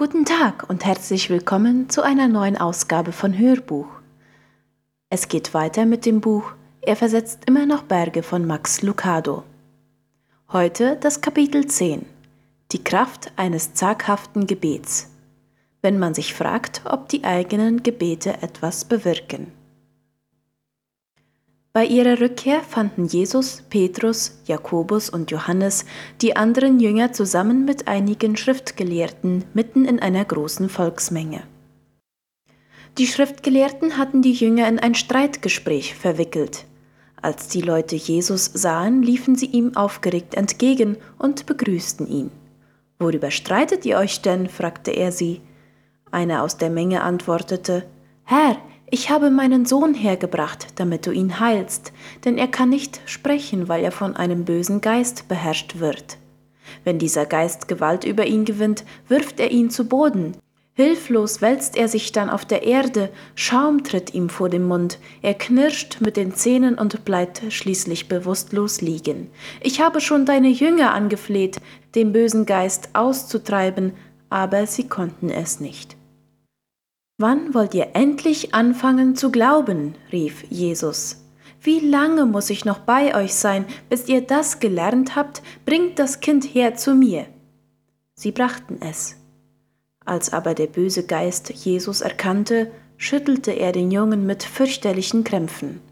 Guten Tag und herzlich willkommen zu einer neuen Ausgabe von Hörbuch. Es geht weiter mit dem Buch Er versetzt immer noch Berge von Max Lucado. Heute das Kapitel 10 Die Kraft eines zaghaften Gebets. Wenn man sich fragt, ob die eigenen Gebete etwas bewirken. Bei ihrer Rückkehr fanden Jesus, Petrus, Jakobus und Johannes die anderen Jünger zusammen mit einigen Schriftgelehrten mitten in einer großen Volksmenge. Die Schriftgelehrten hatten die Jünger in ein Streitgespräch verwickelt. Als die Leute Jesus sahen, liefen sie ihm aufgeregt entgegen und begrüßten ihn. Worüber streitet ihr euch denn? fragte er sie. Einer aus der Menge antwortete Herr, ich habe meinen Sohn hergebracht, damit du ihn heilst, denn er kann nicht sprechen, weil er von einem bösen Geist beherrscht wird. Wenn dieser Geist Gewalt über ihn gewinnt, wirft er ihn zu Boden. Hilflos wälzt er sich dann auf der Erde, Schaum tritt ihm vor den Mund, er knirscht mit den Zähnen und bleibt schließlich bewusstlos liegen. Ich habe schon deine Jünger angefleht, den bösen Geist auszutreiben, aber sie konnten es nicht. Wann wollt ihr endlich anfangen zu glauben? rief Jesus. Wie lange muss ich noch bei euch sein, bis ihr das gelernt habt? Bringt das Kind her zu mir. Sie brachten es. Als aber der böse Geist Jesus erkannte, schüttelte er den Jungen mit fürchterlichen Krämpfen.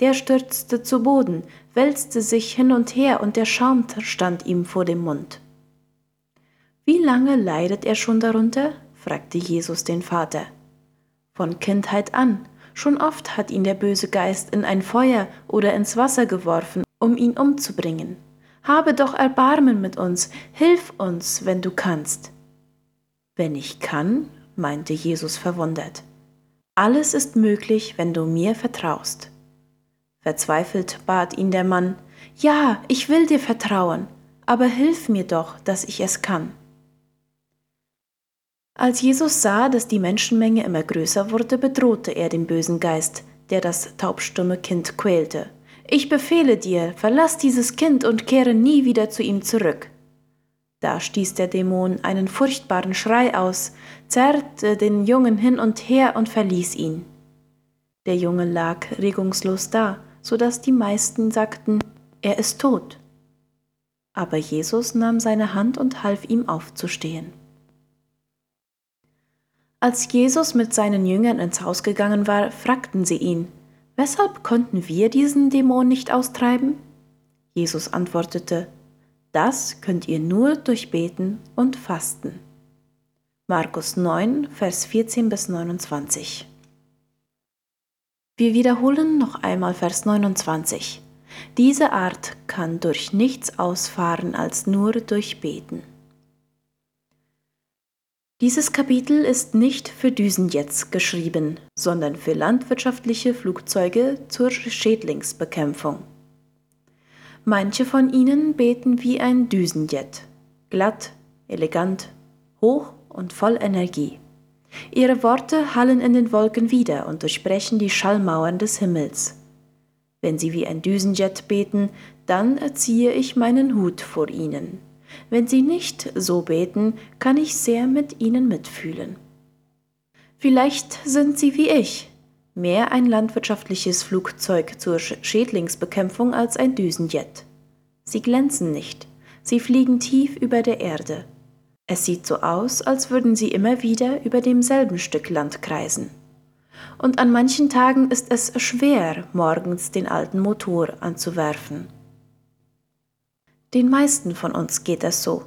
Der stürzte zu Boden, wälzte sich hin und her, und der Schaum stand ihm vor dem Mund. Wie lange leidet er schon darunter? fragte Jesus den Vater. Von Kindheit an. Schon oft hat ihn der böse Geist in ein Feuer oder ins Wasser geworfen, um ihn umzubringen. Habe doch Erbarmen mit uns, hilf uns, wenn du kannst. Wenn ich kann, meinte Jesus verwundert. Alles ist möglich, wenn du mir vertraust. Verzweifelt bat ihn der Mann, Ja, ich will dir vertrauen, aber hilf mir doch, dass ich es kann. Als Jesus sah, dass die Menschenmenge immer größer wurde, bedrohte er den bösen Geist, der das taubstumme Kind quälte. Ich befehle dir, verlass dieses Kind und kehre nie wieder zu ihm zurück. Da stieß der Dämon einen furchtbaren Schrei aus, zerrte den Jungen hin und her und verließ ihn. Der Junge lag regungslos da, so dass die meisten sagten, er ist tot. Aber Jesus nahm seine Hand und half ihm aufzustehen. Als Jesus mit seinen Jüngern ins Haus gegangen war, fragten sie ihn, Weshalb konnten wir diesen Dämon nicht austreiben? Jesus antwortete, Das könnt ihr nur durch Beten und Fasten. Markus 9, Vers 14 bis 29. Wir wiederholen noch einmal Vers 29. Diese Art kann durch nichts ausfahren als nur durch Beten. Dieses Kapitel ist nicht für Düsenjets geschrieben, sondern für landwirtschaftliche Flugzeuge zur Schädlingsbekämpfung. Manche von ihnen beten wie ein Düsenjet, glatt, elegant, hoch und voll Energie. Ihre Worte hallen in den Wolken wieder und durchbrechen die Schallmauern des Himmels. Wenn sie wie ein Düsenjet beten, dann erziehe ich meinen Hut vor ihnen. Wenn sie nicht so beten, kann ich sehr mit ihnen mitfühlen. Vielleicht sind sie wie ich, mehr ein landwirtschaftliches Flugzeug zur Schädlingsbekämpfung als ein Düsenjet. Sie glänzen nicht, sie fliegen tief über der Erde. Es sieht so aus, als würden sie immer wieder über demselben Stück Land kreisen. Und an manchen Tagen ist es schwer, morgens den alten Motor anzuwerfen. Den meisten von uns geht es so.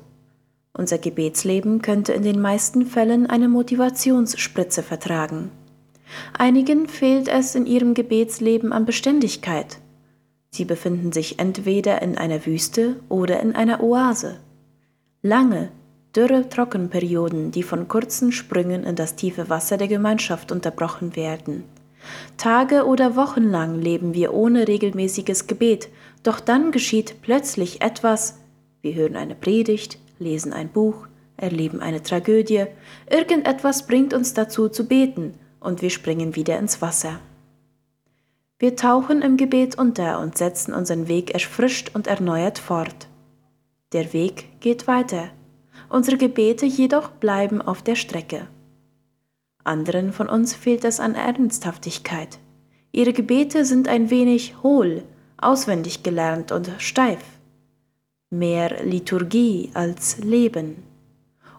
Unser Gebetsleben könnte in den meisten Fällen eine Motivationsspritze vertragen. Einigen fehlt es in ihrem Gebetsleben an Beständigkeit. Sie befinden sich entweder in einer Wüste oder in einer Oase. Lange, dürre Trockenperioden, die von kurzen Sprüngen in das tiefe Wasser der Gemeinschaft unterbrochen werden. Tage oder Wochen lang leben wir ohne regelmäßiges Gebet, doch dann geschieht plötzlich etwas, wir hören eine Predigt, lesen ein Buch, erleben eine Tragödie, irgendetwas bringt uns dazu zu beten und wir springen wieder ins Wasser. Wir tauchen im Gebet unter und setzen unseren Weg erfrischt und erneuert fort. Der Weg geht weiter. Unsere Gebete jedoch bleiben auf der Strecke. Anderen von uns fehlt es an Ernsthaftigkeit. Ihre Gebete sind ein wenig hohl, auswendig gelernt und steif. Mehr Liturgie als Leben.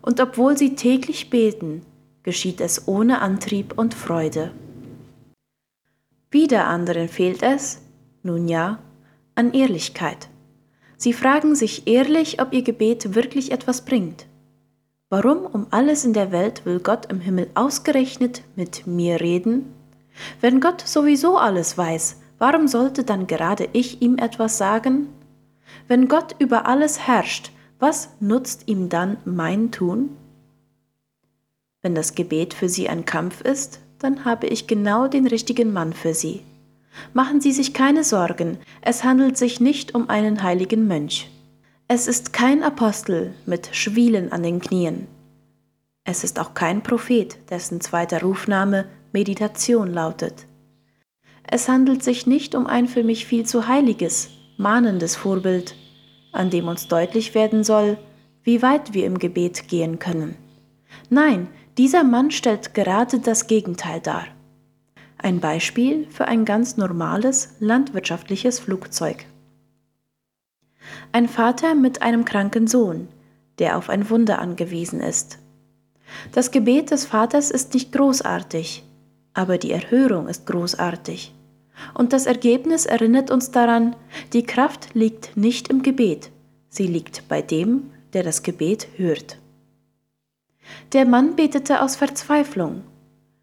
Und obwohl sie täglich beten, geschieht es ohne Antrieb und Freude. Wieder anderen fehlt es, nun ja, an Ehrlichkeit. Sie fragen sich ehrlich, ob ihr Gebet wirklich etwas bringt. Warum um alles in der Welt will Gott im Himmel ausgerechnet mit mir reden? Wenn Gott sowieso alles weiß, warum sollte dann gerade ich ihm etwas sagen? Wenn Gott über alles herrscht, was nutzt ihm dann mein Tun? Wenn das Gebet für Sie ein Kampf ist, dann habe ich genau den richtigen Mann für Sie. Machen Sie sich keine Sorgen, es handelt sich nicht um einen heiligen Mönch. Es ist kein Apostel mit Schwielen an den Knien. Es ist auch kein Prophet, dessen zweiter Rufname Meditation lautet. Es handelt sich nicht um ein für mich viel zu heiliges, mahnendes Vorbild, an dem uns deutlich werden soll, wie weit wir im Gebet gehen können. Nein, dieser Mann stellt gerade das Gegenteil dar. Ein Beispiel für ein ganz normales landwirtschaftliches Flugzeug. Ein Vater mit einem kranken Sohn, der auf ein Wunder angewiesen ist. Das Gebet des Vaters ist nicht großartig, aber die Erhörung ist großartig. Und das Ergebnis erinnert uns daran, die Kraft liegt nicht im Gebet, sie liegt bei dem, der das Gebet hört. Der Mann betete aus Verzweiflung.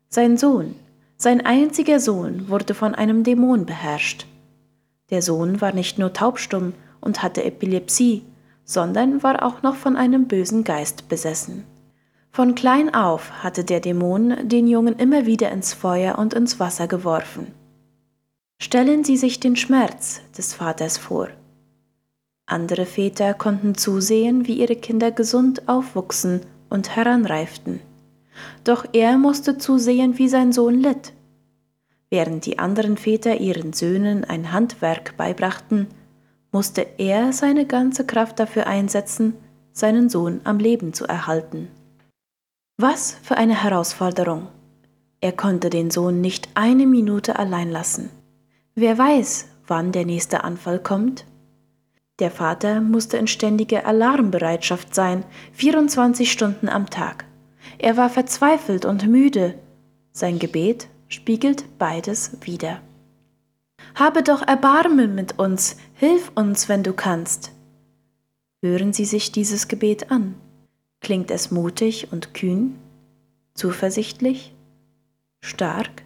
Sein Sohn, sein einziger Sohn, wurde von einem Dämon beherrscht. Der Sohn war nicht nur taubstumm, und hatte Epilepsie, sondern war auch noch von einem bösen Geist besessen. Von klein auf hatte der Dämon den Jungen immer wieder ins Feuer und ins Wasser geworfen. Stellen Sie sich den Schmerz des Vaters vor. Andere Väter konnten zusehen, wie ihre Kinder gesund aufwuchsen und heranreiften. Doch er musste zusehen, wie sein Sohn litt. Während die anderen Väter ihren Söhnen ein Handwerk beibrachten, musste er seine ganze Kraft dafür einsetzen, seinen Sohn am Leben zu erhalten. Was für eine Herausforderung! Er konnte den Sohn nicht eine Minute allein lassen. Wer weiß, wann der nächste Anfall kommt? Der Vater musste in ständiger Alarmbereitschaft sein, 24 Stunden am Tag. Er war verzweifelt und müde. Sein Gebet spiegelt beides wider. Habe doch Erbarmen mit uns, hilf uns, wenn du kannst. Hören Sie sich dieses Gebet an. Klingt es mutig und kühn? Zuversichtlich? Stark?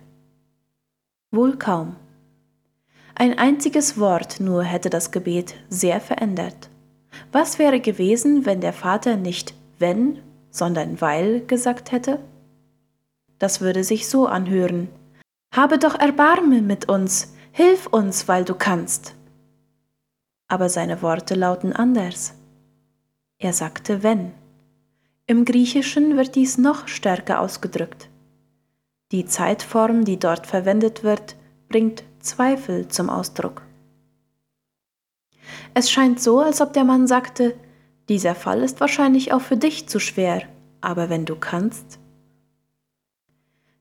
Wohl kaum. Ein einziges Wort nur hätte das Gebet sehr verändert. Was wäre gewesen, wenn der Vater nicht wenn, sondern weil gesagt hätte? Das würde sich so anhören. Habe doch Erbarmen mit uns, Hilf uns, weil du kannst. Aber seine Worte lauten anders. Er sagte wenn. Im Griechischen wird dies noch stärker ausgedrückt. Die Zeitform, die dort verwendet wird, bringt Zweifel zum Ausdruck. Es scheint so, als ob der Mann sagte, dieser Fall ist wahrscheinlich auch für dich zu schwer, aber wenn du kannst.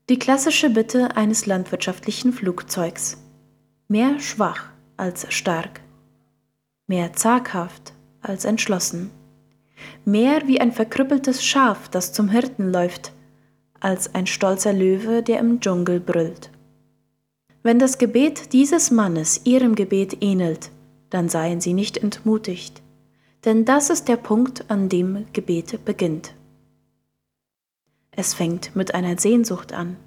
Die klassische Bitte eines landwirtschaftlichen Flugzeugs mehr schwach als stark, mehr zaghaft als entschlossen, mehr wie ein verkrüppeltes Schaf, das zum Hirten läuft, als ein stolzer Löwe, der im Dschungel brüllt. Wenn das Gebet dieses Mannes ihrem Gebet ähnelt, dann seien sie nicht entmutigt, denn das ist der Punkt, an dem Gebet beginnt. Es fängt mit einer Sehnsucht an,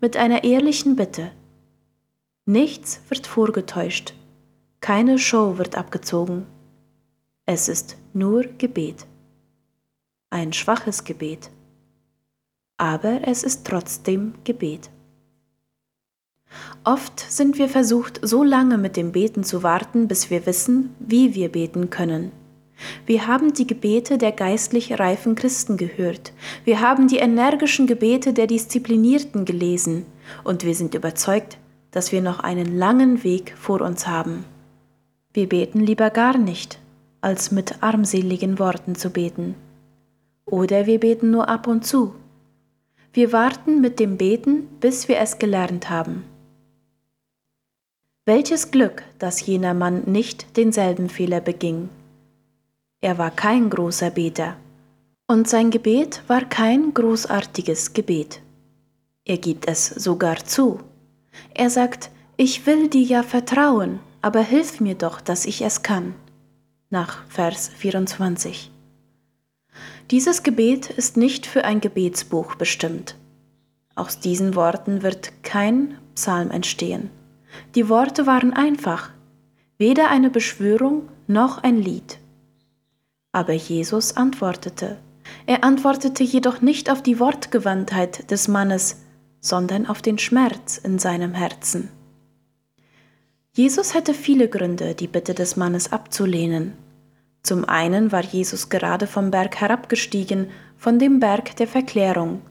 mit einer ehrlichen Bitte, Nichts wird vorgetäuscht, keine Show wird abgezogen. Es ist nur Gebet. Ein schwaches Gebet. Aber es ist trotzdem Gebet. Oft sind wir versucht, so lange mit dem Beten zu warten, bis wir wissen, wie wir beten können. Wir haben die Gebete der geistlich reifen Christen gehört. Wir haben die energischen Gebete der Disziplinierten gelesen. Und wir sind überzeugt, dass wir noch einen langen Weg vor uns haben. Wir beten lieber gar nicht, als mit armseligen Worten zu beten. Oder wir beten nur ab und zu. Wir warten mit dem Beten, bis wir es gelernt haben. Welches Glück, dass jener Mann nicht denselben Fehler beging. Er war kein großer Beter. Und sein Gebet war kein großartiges Gebet. Er gibt es sogar zu. Er sagt, ich will dir ja vertrauen, aber hilf mir doch, dass ich es kann. Nach Vers 24. Dieses Gebet ist nicht für ein Gebetsbuch bestimmt. Aus diesen Worten wird kein Psalm entstehen. Die Worte waren einfach, weder eine Beschwörung noch ein Lied. Aber Jesus antwortete. Er antwortete jedoch nicht auf die Wortgewandtheit des Mannes, sondern auf den Schmerz in seinem Herzen. Jesus hätte viele Gründe, die Bitte des Mannes abzulehnen. Zum einen war Jesus gerade vom Berg herabgestiegen, von dem Berg der Verklärung.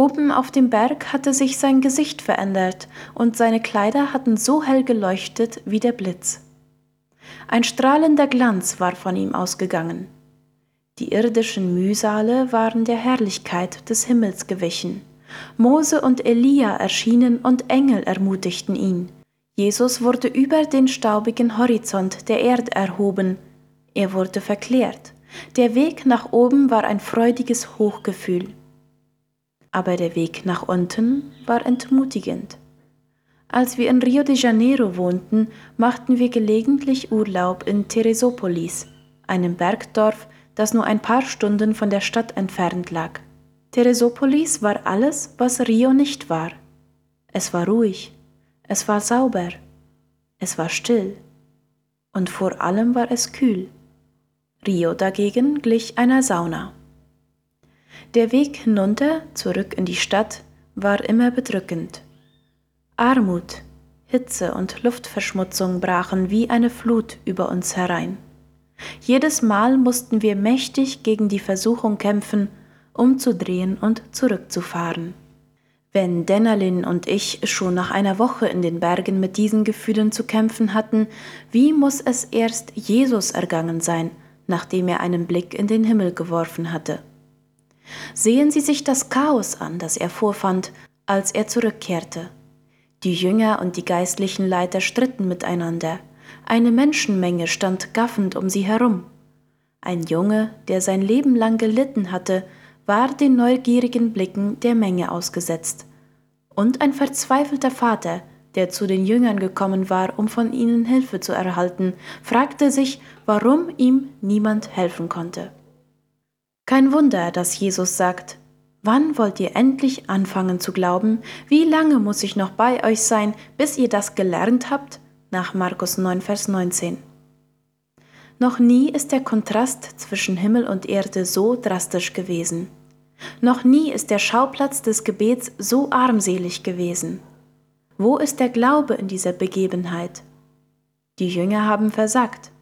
Oben auf dem Berg hatte sich sein Gesicht verändert und seine Kleider hatten so hell geleuchtet wie der Blitz. Ein strahlender Glanz war von ihm ausgegangen. Die irdischen Mühsale waren der Herrlichkeit des Himmels gewichen. Mose und Elia erschienen und Engel ermutigten ihn. Jesus wurde über den staubigen Horizont der Erde erhoben. Er wurde verklärt. Der Weg nach oben war ein freudiges Hochgefühl. Aber der Weg nach unten war entmutigend. Als wir in Rio de Janeiro wohnten, machten wir gelegentlich Urlaub in Teresopolis, einem Bergdorf, das nur ein paar Stunden von der Stadt entfernt lag. Teresopolis war alles, was Rio nicht war. Es war ruhig, es war sauber, es war still und vor allem war es kühl. Rio dagegen glich einer Sauna. Der Weg hinunter, zurück in die Stadt, war immer bedrückend. Armut, Hitze und Luftverschmutzung brachen wie eine Flut über uns herein. Jedes Mal mussten wir mächtig gegen die Versuchung kämpfen, umzudrehen und zurückzufahren. Wenn Dennerlin und ich schon nach einer Woche in den Bergen mit diesen Gefühlen zu kämpfen hatten, wie muss es erst Jesus ergangen sein, nachdem er einen Blick in den Himmel geworfen hatte? Sehen Sie sich das Chaos an, das er vorfand, als er zurückkehrte. Die Jünger und die geistlichen Leiter stritten miteinander, eine Menschenmenge stand gaffend um sie herum. Ein Junge, der sein Leben lang gelitten hatte, war den neugierigen Blicken der Menge ausgesetzt. Und ein verzweifelter Vater, der zu den Jüngern gekommen war, um von ihnen Hilfe zu erhalten, fragte sich, warum ihm niemand helfen konnte. Kein Wunder, dass Jesus sagt, Wann wollt ihr endlich anfangen zu glauben? Wie lange muss ich noch bei euch sein, bis ihr das gelernt habt? nach Markus 9, Vers 19. Noch nie ist der Kontrast zwischen Himmel und Erde so drastisch gewesen. Noch nie ist der Schauplatz des Gebets so armselig gewesen. Wo ist der Glaube in dieser Begebenheit? Die Jünger haben versagt.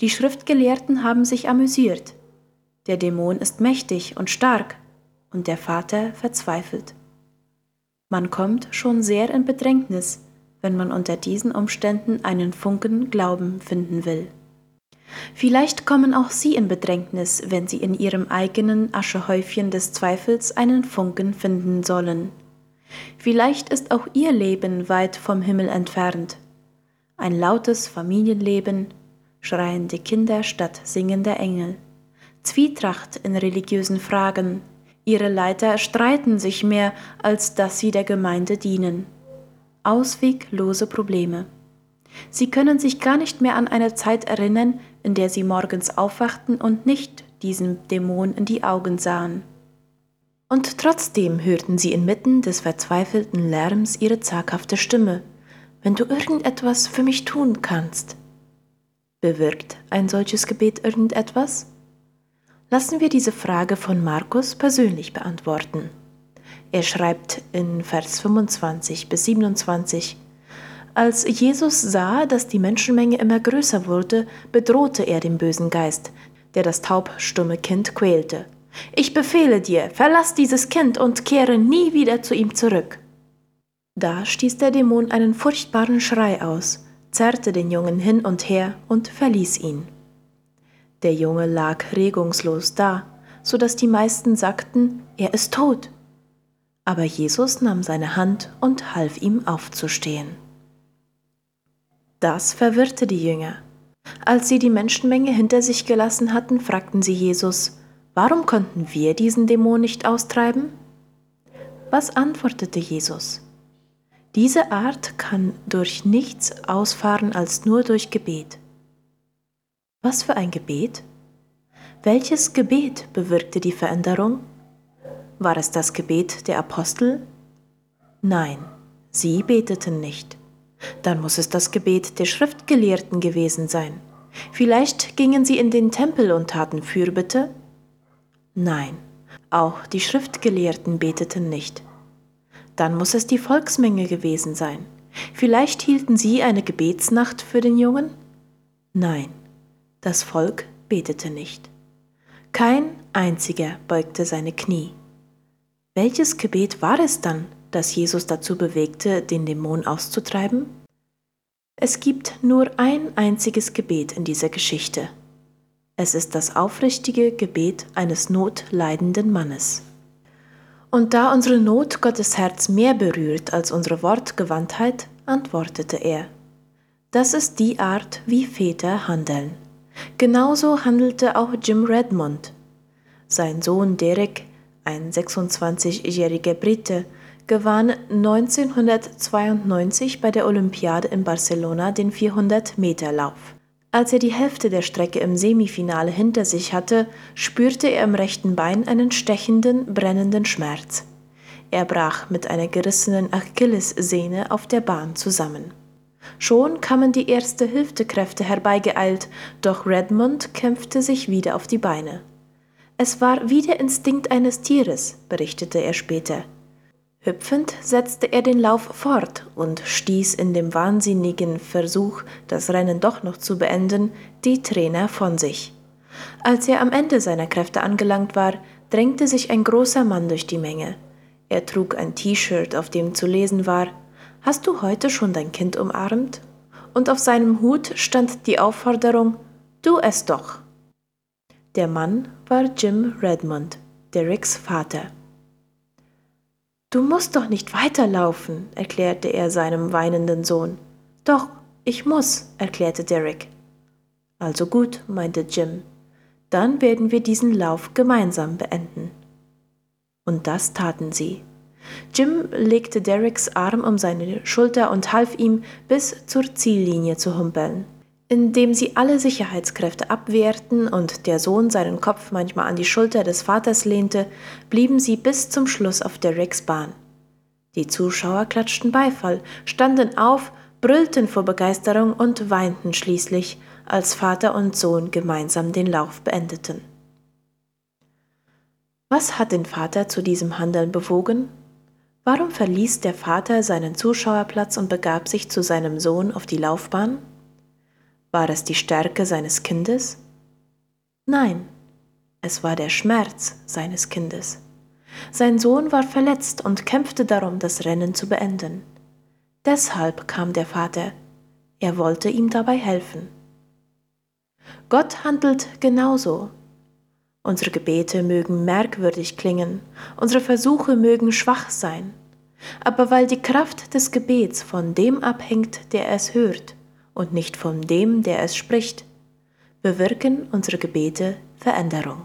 Die Schriftgelehrten haben sich amüsiert. Der Dämon ist mächtig und stark und der Vater verzweifelt. Man kommt schon sehr in Bedrängnis, wenn man unter diesen Umständen einen Funken Glauben finden will. Vielleicht kommen auch Sie in Bedrängnis, wenn Sie in Ihrem eigenen Aschehäufchen des Zweifels einen Funken finden sollen. Vielleicht ist auch Ihr Leben weit vom Himmel entfernt. Ein lautes Familienleben, schreiende Kinder statt singender Engel, Zwietracht in religiösen Fragen, Ihre Leiter streiten sich mehr, als dass sie der Gemeinde dienen ausweglose Probleme. Sie können sich gar nicht mehr an eine Zeit erinnern, in der sie morgens aufwachten und nicht diesem Dämon in die Augen sahen. Und trotzdem hörten sie inmitten des verzweifelten Lärms ihre zaghafte Stimme, wenn du irgendetwas für mich tun kannst. Bewirkt ein solches Gebet irgendetwas? Lassen wir diese Frage von Markus persönlich beantworten. Er schreibt in Vers 25 bis 27, als Jesus sah, dass die Menschenmenge immer größer wurde, bedrohte er den bösen Geist, der das taubstumme Kind quälte. Ich befehle dir, verlass dieses Kind und kehre nie wieder zu ihm zurück. Da stieß der Dämon einen furchtbaren Schrei aus, zerrte den Jungen hin und her und verließ ihn. Der Junge lag regungslos da, so dass die meisten sagten, er ist tot. Aber Jesus nahm seine Hand und half ihm aufzustehen. Das verwirrte die Jünger. Als sie die Menschenmenge hinter sich gelassen hatten, fragten sie Jesus, warum konnten wir diesen Dämon nicht austreiben? Was antwortete Jesus? Diese Art kann durch nichts ausfahren als nur durch Gebet. Was für ein Gebet? Welches Gebet bewirkte die Veränderung? War es das Gebet der Apostel? Nein, sie beteten nicht. Dann muss es das Gebet der Schriftgelehrten gewesen sein. Vielleicht gingen sie in den Tempel und taten Fürbitte? Nein, auch die Schriftgelehrten beteten nicht. Dann muss es die Volksmenge gewesen sein. Vielleicht hielten sie eine Gebetsnacht für den Jungen? Nein, das Volk betete nicht. Kein einziger beugte seine Knie. Welches Gebet war es dann, das Jesus dazu bewegte, den Dämon auszutreiben? Es gibt nur ein einziges Gebet in dieser Geschichte. Es ist das aufrichtige Gebet eines notleidenden Mannes. Und da unsere Not Gottes Herz mehr berührt als unsere Wortgewandtheit, antwortete er. Das ist die Art, wie Väter handeln. Genauso handelte auch Jim Redmond. Sein Sohn Derek, ein 26-jähriger Brite, gewann 1992 bei der Olympiade in Barcelona den 400-Meter-Lauf. Als er die Hälfte der Strecke im Semifinale hinter sich hatte, spürte er im rechten Bein einen stechenden, brennenden Schmerz. Er brach mit einer gerissenen Achillessehne auf der Bahn zusammen. Schon kamen die erste Hilfekräfte herbeigeeilt, doch Redmond kämpfte sich wieder auf die Beine. Es war wie der Instinkt eines Tieres, berichtete er später. Hüpfend setzte er den Lauf fort und stieß in dem wahnsinnigen Versuch, das Rennen doch noch zu beenden, die Trainer von sich. Als er am Ende seiner Kräfte angelangt war, drängte sich ein großer Mann durch die Menge. Er trug ein T-Shirt, auf dem zu lesen war Hast du heute schon dein Kind umarmt? Und auf seinem Hut stand die Aufforderung Du es doch. Der Mann war Jim Redmond, Derricks Vater. Du musst doch nicht weiterlaufen, erklärte er seinem weinenden Sohn. Doch, ich muss, erklärte Derrick. Also gut, meinte Jim. Dann werden wir diesen Lauf gemeinsam beenden. Und das taten sie. Jim legte Derricks Arm um seine Schulter und half ihm, bis zur Ziellinie zu humpeln. Indem sie alle Sicherheitskräfte abwehrten und der Sohn seinen Kopf manchmal an die Schulter des Vaters lehnte, blieben sie bis zum Schluss auf der Bahn. Die Zuschauer klatschten Beifall, standen auf, brüllten vor Begeisterung und weinten schließlich, als Vater und Sohn gemeinsam den Lauf beendeten. Was hat den Vater zu diesem Handeln bewogen? Warum verließ der Vater seinen Zuschauerplatz und begab sich zu seinem Sohn auf die Laufbahn? War es die Stärke seines Kindes? Nein, es war der Schmerz seines Kindes. Sein Sohn war verletzt und kämpfte darum, das Rennen zu beenden. Deshalb kam der Vater. Er wollte ihm dabei helfen. Gott handelt genauso. Unsere Gebete mögen merkwürdig klingen, unsere Versuche mögen schwach sein, aber weil die Kraft des Gebets von dem abhängt, der es hört, und nicht von dem, der es spricht, bewirken unsere Gebete Veränderung.